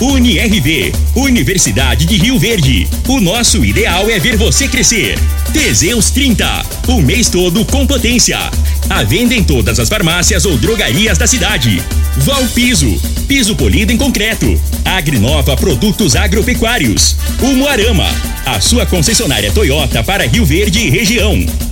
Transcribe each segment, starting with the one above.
UniRV, Universidade de Rio Verde. O nosso ideal é ver você crescer. Teseus 30, o mês todo com potência. A venda em todas as farmácias ou drogarias da cidade. Valpiso, piso polido em concreto. Agrinova Produtos Agropecuários. Umuarama, a sua concessionária Toyota para Rio Verde e região.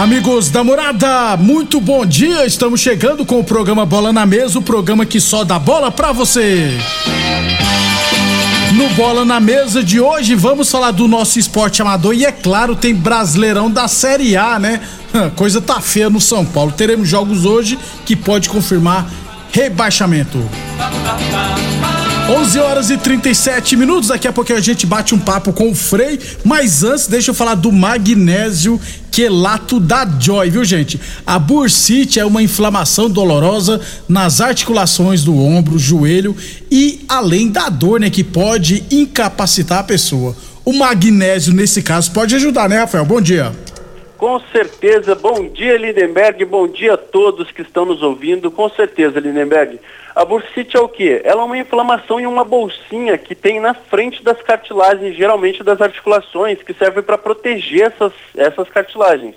Amigos da morada, muito bom dia. Estamos chegando com o programa Bola na Mesa o programa que só dá bola pra você. No Bola na Mesa de hoje, vamos falar do nosso esporte amador e, é claro, tem Brasileirão da Série A, né? Coisa tá feia no São Paulo. Teremos jogos hoje que pode confirmar rebaixamento. 11 horas e 37 minutos. Daqui a pouco a gente bate um papo com o Frei. Mas antes, deixa eu falar do magnésio quelato da Joy, viu, gente? A bursite é uma inflamação dolorosa nas articulações do ombro, joelho e além da dor, né, que pode incapacitar a pessoa. O magnésio, nesse caso, pode ajudar, né, Rafael? Bom dia. Com certeza. Bom dia, Lindenberg. Bom dia a todos que estão nos ouvindo. Com certeza, Lindenberg. A bursite é o quê? Ela é uma inflamação em uma bolsinha que tem na frente das cartilagens, geralmente das articulações, que serve para proteger essas, essas cartilagens.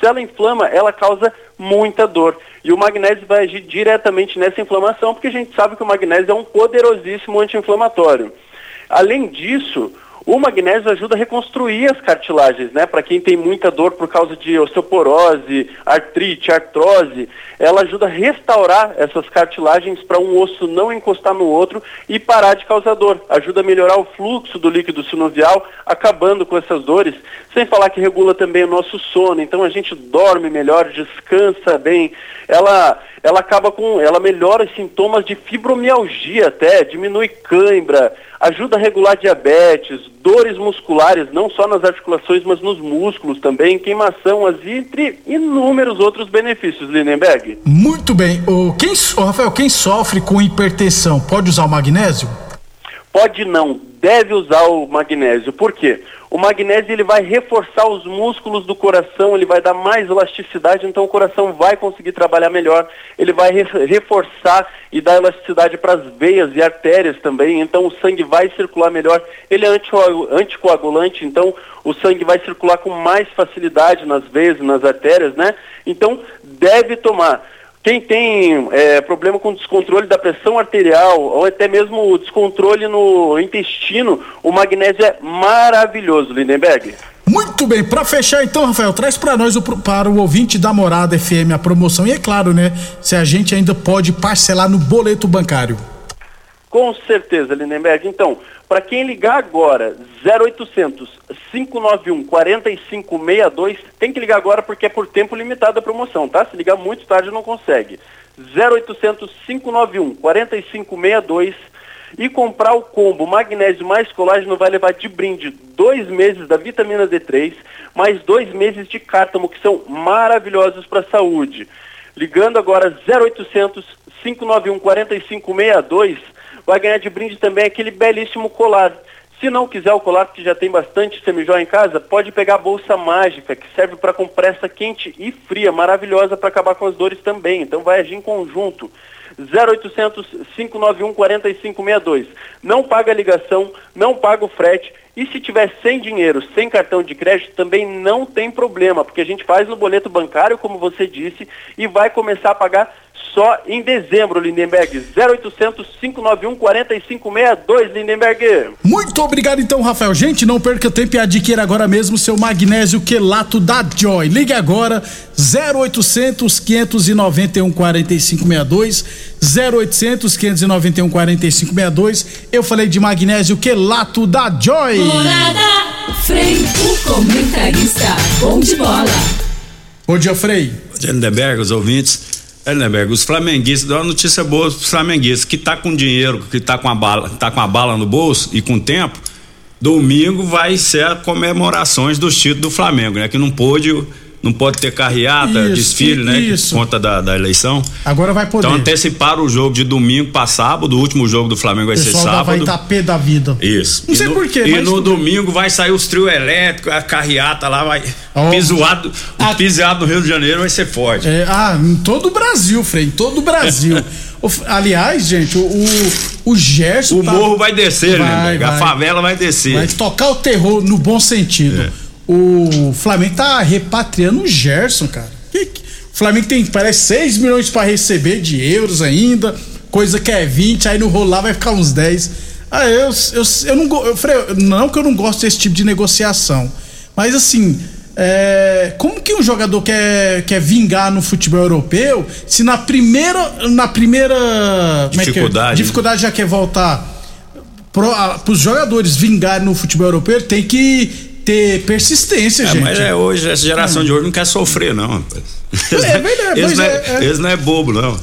Se ela inflama, ela causa muita dor. E o magnésio vai agir diretamente nessa inflamação, porque a gente sabe que o magnésio é um poderosíssimo anti-inflamatório. Além disso, o magnésio ajuda a reconstruir as cartilagens, né? Para quem tem muita dor por causa de osteoporose, artrite, artrose, ela ajuda a restaurar essas cartilagens para um osso não encostar no outro e parar de causar dor. Ajuda a melhorar o fluxo do líquido sinovial, acabando com essas dores. Sem falar que regula também o nosso sono. Então a gente dorme melhor, descansa bem. Ela ela acaba com, ela melhora os sintomas de fibromialgia até, diminui cãibra, ajuda a regular diabetes, dores musculares, não só nas articulações, mas nos músculos também, queimação, entre inúmeros outros benefícios, Lindenberg. Muito bem. O, quem, o Rafael, quem sofre com hipertensão pode usar o magnésio? Pode não, deve usar o magnésio. Por quê? O magnésio ele vai reforçar os músculos do coração, ele vai dar mais elasticidade, então o coração vai conseguir trabalhar melhor. Ele vai re reforçar e dar elasticidade para as veias e artérias também, então o sangue vai circular melhor. Ele é anticoagulante, então o sangue vai circular com mais facilidade nas veias e nas artérias, né? Então deve tomar. Quem tem é, problema com descontrole da pressão arterial ou até mesmo descontrole no intestino, o magnésio é maravilhoso, Lindenberg. Muito bem, para fechar então, Rafael, traz para nós, o, para o ouvinte da Morada FM, a promoção. E é claro, né, se a gente ainda pode parcelar no boleto bancário. Com certeza, Lindenberg. Então, para quem ligar agora, 0800 591 4562, tem que ligar agora porque é por tempo limitado a promoção, tá? Se ligar muito tarde não consegue. 0800 591 4562 e comprar o combo magnésio mais colágeno vai levar de brinde dois meses da vitamina D3, mais dois meses de cártamo, que são maravilhosos para a saúde. Ligando agora 0800 591 4562 vai ganhar de brinde também aquele belíssimo colar. Se não quiser o colar, que já tem bastante semijóia em casa, pode pegar a bolsa mágica, que serve para compressa quente e fria, maravilhosa para acabar com as dores também. Então vai agir em conjunto. 0800 591 4562. Não paga a ligação, não paga o frete. E se tiver sem dinheiro, sem cartão de crédito, também não tem problema, porque a gente faz no boleto bancário, como você disse, e vai começar a pagar só em dezembro, Lindenberg. 0800 591 4562, Lindenberg. Muito obrigado então, Rafael. Gente, não perca tempo e adquira agora mesmo seu magnésio quelato da Joy. Ligue agora 0800 591 4562 0800 591 4562. Eu falei de magnésio quelato da Joy. Morada, Frei, o comentarista, bom de bola. Bom dia, Frei. Bom dia, Lindenberg, os ouvintes. Lindenberg, os flamenguistas, dá uma notícia boa para os flamenguistas, que tá com dinheiro, que tá com a bala, tá com a bala no bolso e com tempo, domingo vai ser a comemorações dos títulos do Flamengo, né? Que não pôde não pode ter carreata, isso, desfile, né? Isso. Por conta da, da, eleição. Agora vai poder. Então anteciparam o jogo de domingo para sábado, o último jogo do Flamengo vai ser sábado. vai estar pé da vida. Isso. Não e sei porquê. E no domingo vai sair os trio elétricos, a carreata lá vai. Oh. Pisoado, o a... piseado no Rio de Janeiro vai ser forte. É, ah, em todo o Brasil, Frei, em todo o Brasil. Aliás, gente, o, o Gerson. O tá... morro vai descer, vai, né? Vai. A favela vai descer. Vai tocar o terror no bom sentido. É. O Flamengo tá repatriando o Gerson, cara. Que, que, o Flamengo tem, parece, 6 milhões para receber de euros ainda, coisa que é 20, aí no rolar vai ficar uns 10. Ah, eu, eu, eu não eu falei, não que eu não gosto desse tipo de negociação, mas assim, é, como que um jogador quer, quer vingar no futebol europeu se na primeira na primeira dificuldade, é que, dificuldade já quer voltar para os jogadores vingarem no futebol europeu tem que ter persistência, é, gente. Mas é hoje, essa geração de hoje não quer sofrer, não, rapaz. É verdade, eles, não é, é, eles não é bobo, não.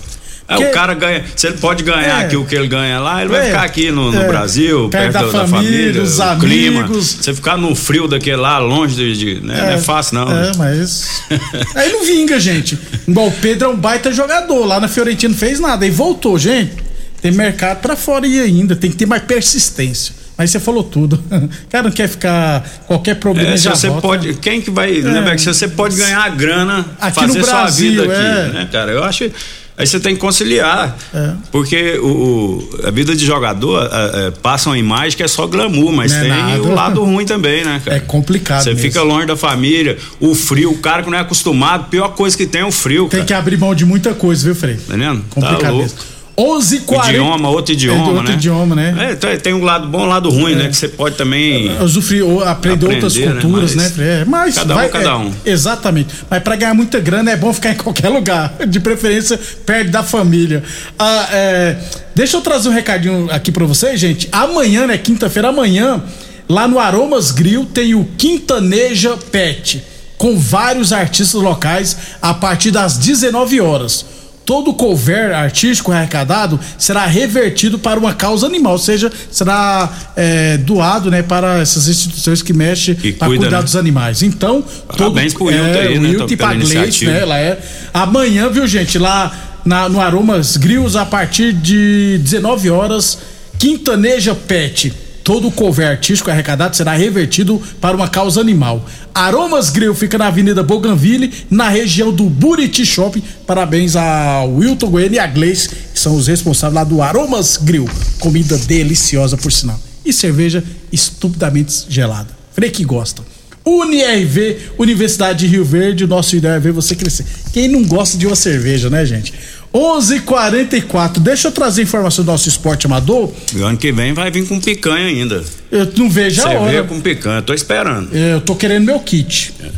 É, que, o cara ganha, se ele pode ganhar é, aqui o que ele ganha lá, ele é, vai ficar aqui no, no é, Brasil, perto, perto da, da, família, os o amigos. clima. Você ficar no frio daquele lá, longe de. de né, não é fácil, não. É, mas. aí não vinga, gente. Igual o Pedro é um baita jogador. Lá na Fiorentina não fez nada. Aí voltou, gente. Tem mercado para fora e ainda. Tem que ter mais persistência. Mas você falou tudo. O cara não quer ficar qualquer problema é, se você volta. pode, quem que vai, né, é. né, Se você pode ganhar grana, aqui fazer no Brasil, sua vida aqui, é. né, cara? Eu acho Aí você tem que conciliar. É. Porque o, o, a vida de jogador é, é, passa uma imagem que é só glamour, mas tem nada. o lado ruim também, né, cara? É complicado. Você mesmo. fica longe da família, o frio, o cara que não é acostumado, pior coisa que tem é o frio. Tem cara. que abrir mão de muita coisa, viu, Frei? Tá vendo? Complicado tá louco. mesmo. 11:40 Idioma, outro idioma, é outro né? idioma, né? É, então, tem um lado bom, um lado ruim, é. né? Que você pode também usufruir ou aprender, aprender outras né? culturas, né? Mas, né? É, mas cada vai, um, cada um. É, exatamente. Mas para ganhar muita grana é bom ficar em qualquer lugar, de preferência perto da família. Ah, é, deixa eu trazer um recadinho aqui para vocês, gente. Amanhã, né? Quinta-feira, amanhã, lá no Aromas Grill tem o Quintaneja Pet com vários artistas locais a partir das 19 horas todo o cover artístico arrecadado será revertido para uma causa animal, ou seja, será é, doado né, para essas instituições que mexem para cuidar né? dos animais. Então, Parabéns todo, pro Wilton é, aí, né? Wilton e pra Gleice, né? Ela é. Amanhã, viu, gente, lá na, no Aromas Grills, a partir de 19 horas, Quintaneja Pet Todo o cover artístico arrecadado será revertido para uma causa animal. Aromas Grill fica na Avenida Bougainville, na região do Buriti Shopping. Parabéns ao Wilton Goiânia e a Gleice, que são os responsáveis lá do Aromas Grill. Comida deliciosa, por sinal. E cerveja estupidamente gelada. Frei que gosta. UniRV, Universidade de Rio Verde, nosso ideal é ver você crescer. Quem não gosta de uma cerveja, né, gente? 11:44. Deixa eu trazer informação do nosso esporte amador. O ano que vem vai vir com picanha ainda. Eu não vejo a hora. Você com picanha, tô esperando. Eu tô querendo meu kit. É.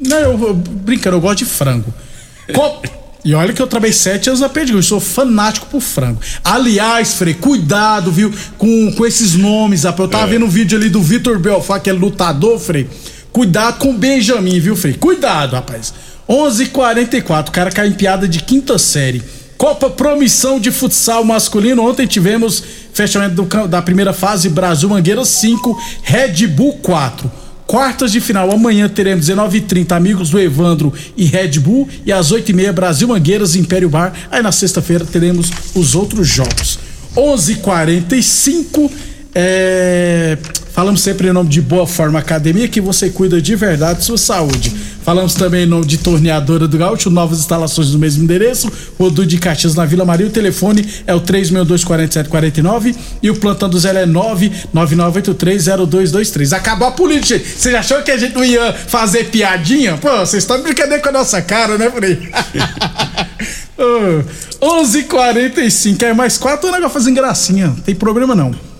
Não, eu, eu brincando, eu gosto de frango. Co e olha que eu trabalhei sete anos na Perdigão, eu sou fanático por frango. Aliás, Frei, cuidado, viu, com, com esses nomes. Eu tava é. vendo um vídeo ali do Vitor Belfá, que é lutador, Frei. Cuidado com o Benjamin, viu, Frei? Cuidado, rapaz. 11:44. O cara cai em piada de quinta série. Copa Promissão de Futsal Masculino. Ontem tivemos fechamento do, da primeira fase Brasil Mangueira 5, Red Bull 4. Quartas de final, amanhã teremos 19h30 Amigos do Evandro e Red Bull. E às 8h30 Brasil Mangueiras Império Bar. Aí na sexta-feira teremos os outros jogos. 11:45 é, falamos sempre em nome de Boa Forma Academia, que você cuida de verdade de sua saúde. Falamos também em nome de Torneadora do Gaúcho, novas instalações no mesmo endereço, Rodu de Caxias na Vila Maria. O telefone é o 3624749 e o plantão do zero é 999830223. Acabou a política, gente. Você achou que a gente não ia fazer piadinha? Pô, vocês estão brincando com a nossa cara, né, Frei? Uh, 11:45 é mais quatro, o negócio fazendo gracinha, não tem problema não.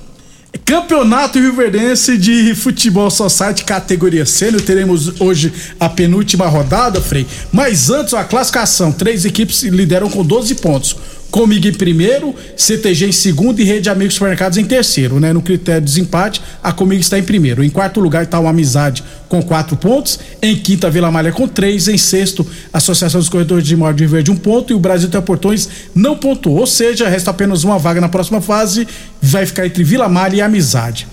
Campeonato Rio Verdense de Futebol Society categoria sênior. Teremos hoje a penúltima rodada, Frei. Mas antes, a classificação: três equipes lideram com 12 pontos. Comigo em primeiro, CTG em segundo e Rede Amigos Supermercados em terceiro, né? No critério de desempate, a Comigo está em primeiro. Em quarto lugar está o Amizade com quatro pontos. Em quinta, Vila Malha com três. Em sexto, Associação dos Corredores de Imóvel de Verde um ponto. E o Brasil Portões não pontuou. Ou seja, resta apenas uma vaga na próxima fase. Vai ficar entre Vila Malha e Amizade.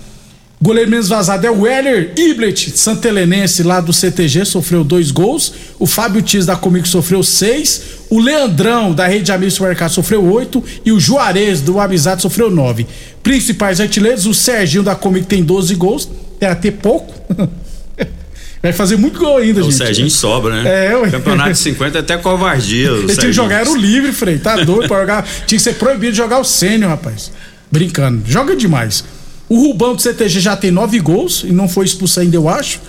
Goleiro menos vazado é o Weller Iblet, santelenense lá do CTG, sofreu dois gols. O Fábio Tis da Comigo sofreu seis. O Leandrão da Rede Amigos Supermercado sofreu oito. E o Juarez do Amizade sofreu nove. Principais artilheiros, o Serginho da Comigo tem 12 gols. É até pouco. Vai fazer muito gol ainda, o gente. O Serginho sobra, né? É, ué. Campeonato de 50 é até covardia. Ele tinha que jogar era o livre, Frei. Tá doido pra jogar. Tinha que ser proibido jogar o sênior, rapaz. Brincando. Joga demais. O Rubão do CTG já tem nove gols e não foi expulso ainda, eu acho.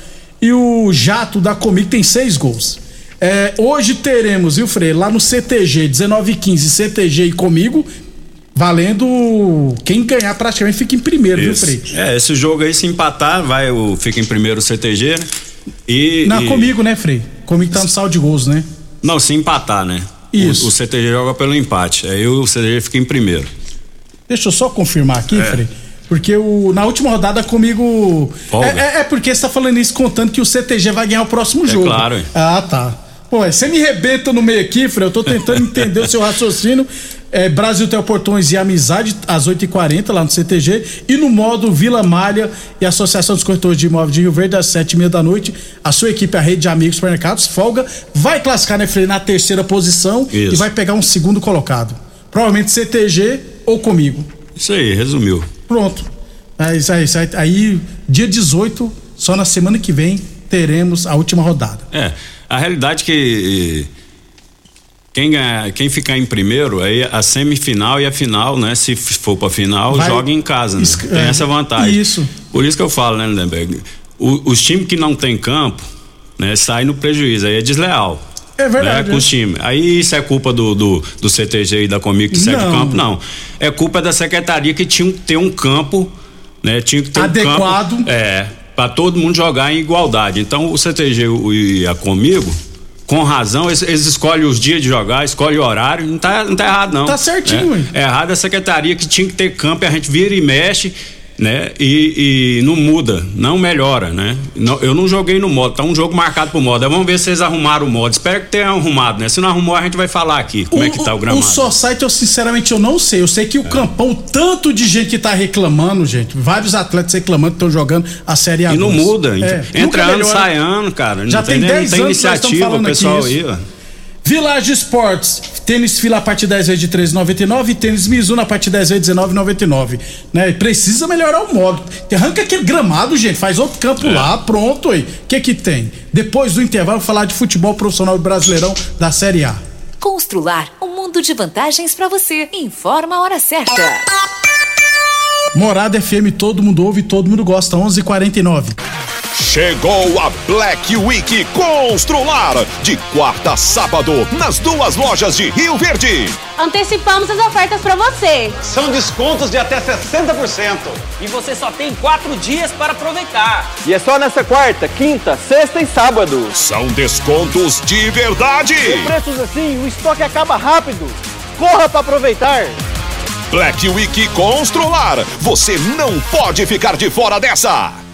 E o Jato da Comic tem seis gols. É, hoje teremos, viu, Frei, lá no CTG, 19 e 15, CTG e comigo, valendo quem ganhar praticamente fica em primeiro, Isso. viu, Frei? É, esse jogo aí, se empatar, vai o, fica em primeiro o CTG, né? E, Não, e... comigo, né, Frei? Comigo tá no saldo de gols, né? Não, se empatar, né? Isso. O, o CTG joga pelo empate, aí o CTG fica em primeiro. Deixa eu só confirmar aqui, É. Frei. Porque o, na última rodada comigo. É, é- é porque você tá falando isso contando que o CTG vai ganhar o próximo É jogo. claro. Ah, tá. Pô, você me rebenta no meio aqui, Frei. Eu tô tentando entender o seu raciocínio. É, Brasil tem Portões e Amizade às 8h40 lá no CTG. E no modo Vila Malha e Associação dos Corretores de Imóveis de Rio Verde às 7h30 da noite. A sua equipe, a rede de amigos supermercados, folga, vai classificar, né, na terceira posição Isso. e vai pegar um segundo colocado. Provavelmente CTG ou comigo. Isso aí, resumiu. Pronto. É isso aí, isso aí, aí, dia 18, só na semana que vem, teremos a última rodada. É, a realidade é que quem ganhar, quem ficar em primeiro, aí a semifinal e a final, né? Se for pra final, Vai- joga em casa, né? Tem é, essa vantagem. isso. Por isso que eu falo, né, Lindenberg? O- os times que não tem campo, né, saem no prejuízo, aí é desleal. É verdade, Né, com é. os times. Aí isso é culpa do, do, do CTG e da Comigo que Não. o campo, não. É culpa da secretaria que tinha que ter um campo, né? Tinha que ter Adequado. um campo. É, para todo mundo jogar em igualdade. Então o CTG e a Comigo, com razão, eles, eles escolhem os dias de jogar, escolhem o horário, não tá, não tá errado não. Tá certinho, é, ué. é errado a secretaria que tinha que ter campo e a gente vira e mexe, né? E, e não muda, não melhora, né? Não- eu não joguei no modo, tá um jogo marcado pro modo. Vamos ver se eles arrumaram o modo. Espero que tenham arrumado, né? Se não arrumou, a gente vai falar aqui como é que tá o gramado. O Society, eu sinceramente eu não sei. Eu sei que o campão, tanto de gente que tá reclamando, gente, vários atletas reclamando que estão jogando a Série A. E não muda. É, Entra ano, melhora. sai ano, cara. Já não tem nem- 10 não tem anos que nós iniciativa, o falando aqui pessoal isso. aí, ó. Village Sports, tênis fila a partir de 10 vezes de 13,99 e tênis Mizuno a partir de 10 vezes de 19,99. Né? Precisa melhorar o modo. Arranca aquele gramado, gente, faz outro campo É. lá, pronto aí. O que que tem? Depois do intervalo, falar de futebol profissional brasileirão da Série A. Constrular um mundo de vantagens para você. Informa a hora certa. Morada FM, todo mundo ouve, todo mundo gosta, 11:49. Chegou a Black Week Constrular, de quarta a sábado, nas duas lojas de Rio Verde. Antecipamos as ofertas para você. São descontos de até 60%. E você só tem quatro dias para aproveitar. E é só nessa quarta, quinta, sexta e sábado. São descontos de verdade. Preços assim, o estoque acaba rápido. Corra para aproveitar. Black Week Constrular, você não pode ficar de fora dessa.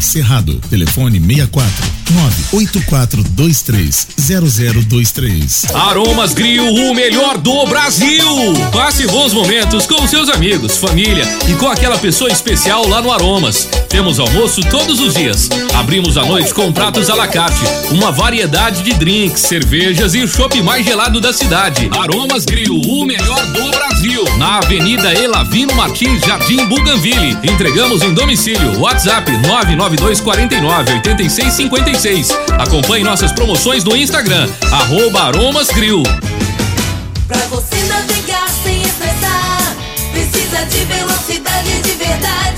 Cerrado. Telefone 64 984230023. Aromas Grill, o melhor do Brasil. Passe bons momentos com seus amigos, família e com aquela pessoa especial lá no Aromas. Temos almoço todos os dias. Abrimos à noite com pratos à la carte, uma variedade de drinks, cervejas e o chopp mais gelado da cidade. Aromas Grill, o melhor do Brasil. Na Avenida Elavino Martins, Jardim Buganville. Entregamos em domicílio. WhatsApp 99249 8656. Acompanhe nossas promoções no Instagram, arroba Aromas Grill. Pra você navegar sem estressar, precisa de velocidade de verdade.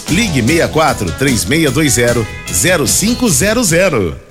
Ligue 64 3620 0500.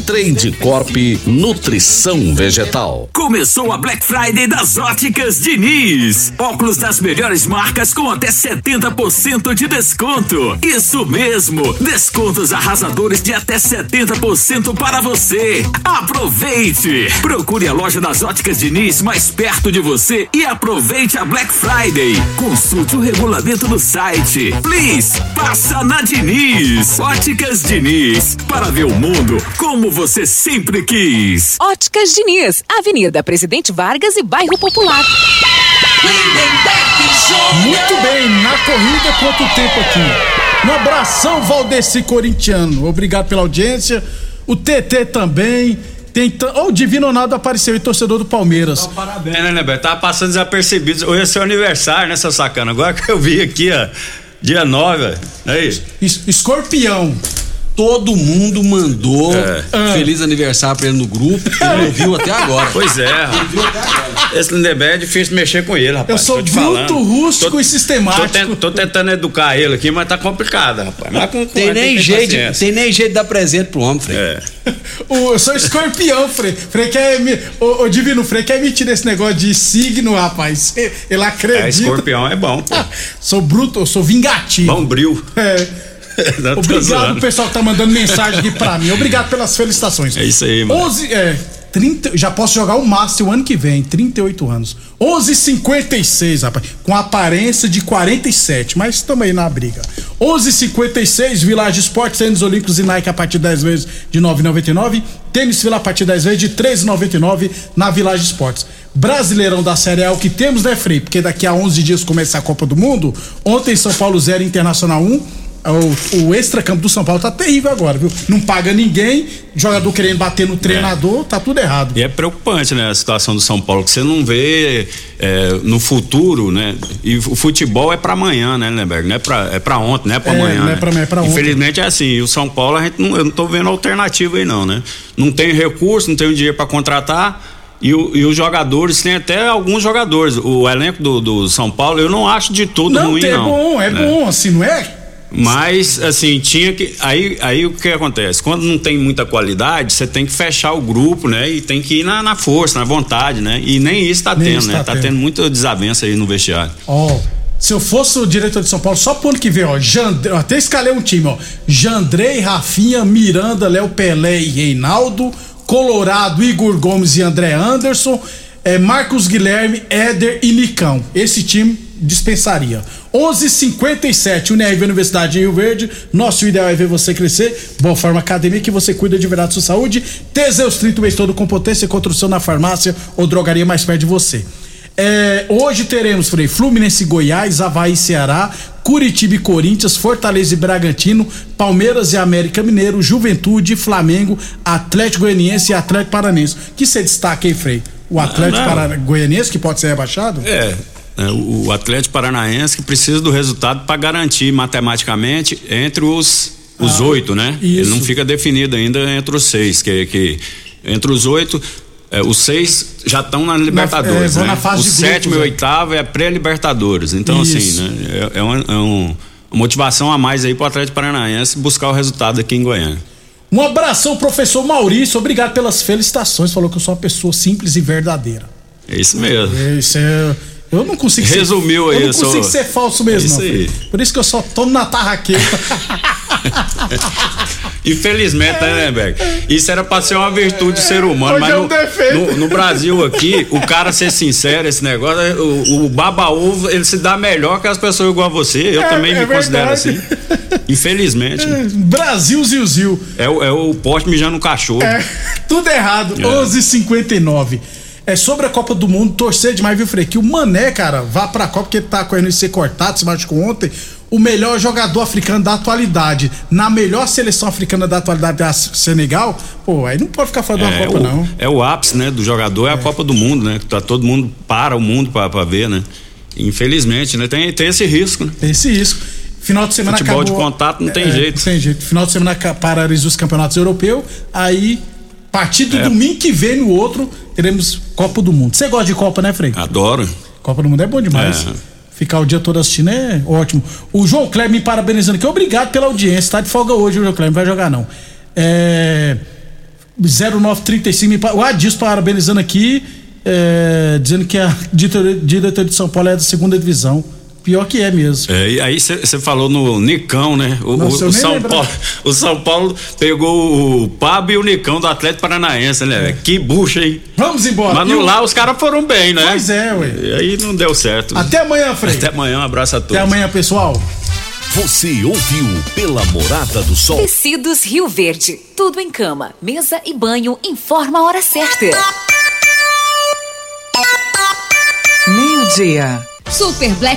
Trade Edcorp Nutrição Vegetal. Começou a Black Friday das Óticas Diniz. Óculos das melhores marcas com até 70% de desconto. Isso mesmo, descontos arrasadores de até 70% para você. Aproveite! Procure a loja das Óticas Diniz mais perto de você e aproveite a Black Friday. Consulte o regulamento no site. Please, passa na Diniz. Óticas Diniz, para ver o mundo como você sempre quis. Óticas Diniz, Avenida Presidente Vargas e Bairro Popular. Muito bem, na corrida, quanto tempo aqui? Um abração, Valdeci Corintiano. Obrigado pela audiência. O TT também. Tem t... oh, o Divino Ronaldo apareceu e torcedor do Palmeiras. Então, parabéns, né, Nebeto? Tava passando desapercebido. Hoje é seu aniversário, né, seu sacana? Agora que eu vi aqui, ó. Dia 9, é isso? Es Escorpião. Todo mundo mandou é. feliz aniversário pra ele no grupo. Ele não viu até agora. Pois é, rapaz. Esse Lindeberg é difícil mexer com ele, rapaz. Eu sou bruto, falando. rústico tô, e sistemático. Tô, tent, tô, tentando educar ele aqui, mas tá complicado, rapaz. Mas com, com tem, nem tem jeito, tem nem jeito de dar presente pro homem, Frei. É. eu sou escorpião, Frei. Frei quer me. Ô, ô, Divino, Frei quer me tirar esse negócio de signo, rapaz. Ele acredita. É, escorpião é bom, pô. sou bruto, eu sou vingativo. Bom bril. Obrigado, pessoal que tá mandando mensagem aqui pra mim. Obrigado pelas felicitações. É isso aí, mano. 11, é, 30, já posso jogar o Master o ano que vem, 38 anos. 11:56, rapaz, com aparência de 47, mas estamos aí na briga. 11:56 Village Esportes, tênis olímpicos e Nike a partir de 10 vezes de 9,99. Tênis Fila a partir de 10 vezes de 3,99 na Village Esportes. Brasileirão da Série A, o que temos, né, Frei? Porque daqui a 11 dias começa a Copa do Mundo. Ontem São Paulo 0 Internacional 1 o, o extra-campo do São Paulo tá terrível agora, viu? Não paga ninguém, jogador querendo bater no treinador, é. tá tudo errado. E é preocupante, né, a situação do São Paulo, que você não vê é, no futuro, né? E o futebol é para amanhã, né, Lemberg? Não é pra, é pra ontem, não é pra é, amanhã. Não é né? pra, é pra ontem. Infelizmente é assim, e o São Paulo, a gente não, eu não tô vendo alternativa aí não, né? Não tem recurso, não tem dinheiro para contratar. E, o, e, os jogadores, tem até alguns jogadores. O elenco do, do São Paulo, eu não acho de tudo não, ruim, é não. É bom, é né? bom, assim, não é? Mas, assim, tinha que. Aí, aí o que acontece? Quando não tem muita qualidade, você tem que fechar o grupo, né? E tem que ir na, na força, na vontade, né? E nem isso tá nem tendo, né? Tá, tá tendo. muita desavença aí no vestiário. Ó. Oh. Se eu fosse o diretor de São Paulo, só pro ano que vem, ó, Jandre, até escalei um time, ó. Jandrei, Rafinha, Miranda, Léo Pelé e Reinaldo, Colorado, Igor Gomes e André Anderson, é, Marcos Guilherme, Éder e Nicão. Esse time dispensaria. 11:57 Unirv Universidade em Rio Verde. Nosso ideal é ver você crescer. Boa Forma Academia que você cuida de verdade da sua saúde. Teseus 30 o mês todo com potência e construção na farmácia ou drogaria mais perto de você. É, hoje teremos Frei Fluminense Goiás, Havaí Ceará, Curitiba e Corinthians, Fortaleza e Bragantino, Palmeiras e América Mineiro, Juventude, Flamengo, Atlético Goianiense e Atlético Paranense. Que você destaca aí, Frei? O Atlético Goianiense que pode ser rebaixado? É, o Atlético Paranaense que precisa do resultado para garantir matematicamente entre os os ah, oito, né? Isso. Ele não fica definido ainda entre os seis, que, que entre os oito é, os seis já estão na Libertadores, na, é, né? Na o sétimo grupos, e o oitavo é pré-Libertadores. Então, assim, Isso. assim, né? É, é, uma, é um, uma motivação a mais aí pro Atlético Paranaense buscar o resultado aqui em Goiânia. Um abração, professor Maurício. Obrigado pelas felicitações. Falou que eu sou uma pessoa simples e verdadeira. É isso mesmo. É, isso é eu não consigo Resumiu ser, aí, Eu não consigo ser falso mesmo, é isso não. Aí. Por isso que eu só tomo na tarraqueta. Infelizmente, né, Lemberg? Isso era pra ser uma virtude do ser humano, Hoje mas é um no, no, no, Brasil aqui, o cara ser sincero, esse negócio, o, o baba-ovo, ele se dá melhor que as pessoas igual a você. Eu é, também é me verdade. considero assim. Infelizmente. É, Brasil, Zil, Zil. É, é o poste mijando no cachorro. É, tudo errado. É. 11:59 é sobre a Copa do Mundo, torcer demais, viu, Frei? Que o Mané, cara, vá pra Copa porque ele tá correndo de ser cortado, se machucou ontem. O melhor jogador africano da atualidade, na melhor seleção africana da atualidade da Senegal, pô, aí não pode ficar falando é, da Copa, o, não. É o ápice, né, do jogador, é, é, a Copa do Mundo, né? Tá todo mundo para o mundo pra, pra ver, né? Infelizmente, né? Tem, tem esse risco, né? Tem esse risco. Final de semana Futebol acabou, de contato não tem é, jeito. Não tem jeito. Final de semana paralisou os campeonatos europeus, aí a partir do é. domingo que vem no outro, teremos Copa do Mundo. Você gosta de Copa, né, Frei? Adoro. Copa do Mundo é bom demais. É. Ficar o dia todo assistindo é ótimo. O João Kleber me parabenizando aqui. Obrigado pela audiência. Tá de folga hoje, o João Kleber. Não vai jogar, não. É. 0935. me pa- O Adilson parabenizando aqui, é, dizendo que a diretoria de São Paulo é da segunda divisão. Pior que é mesmo. É, e aí você falou no Nicão, né? O, Nossa, o- o São. Paulo, o São Paulo pegou o Pablo e o Nicão do Atlético Paranaense, né? velho? Que bucha, hein? Vamos embora. Mas no o- lá os caras foram bem, né? Pois é, ué. E aí não deu certo. Até amanhã, Frei. Até amanhã, um abraço a todos. Até amanhã, pessoal. Você ouviu pela Morada do Sol. Tecidos Rio Verde. Tudo em cama, mesa e banho. Informa a hora certa. Meio-dia. Super Black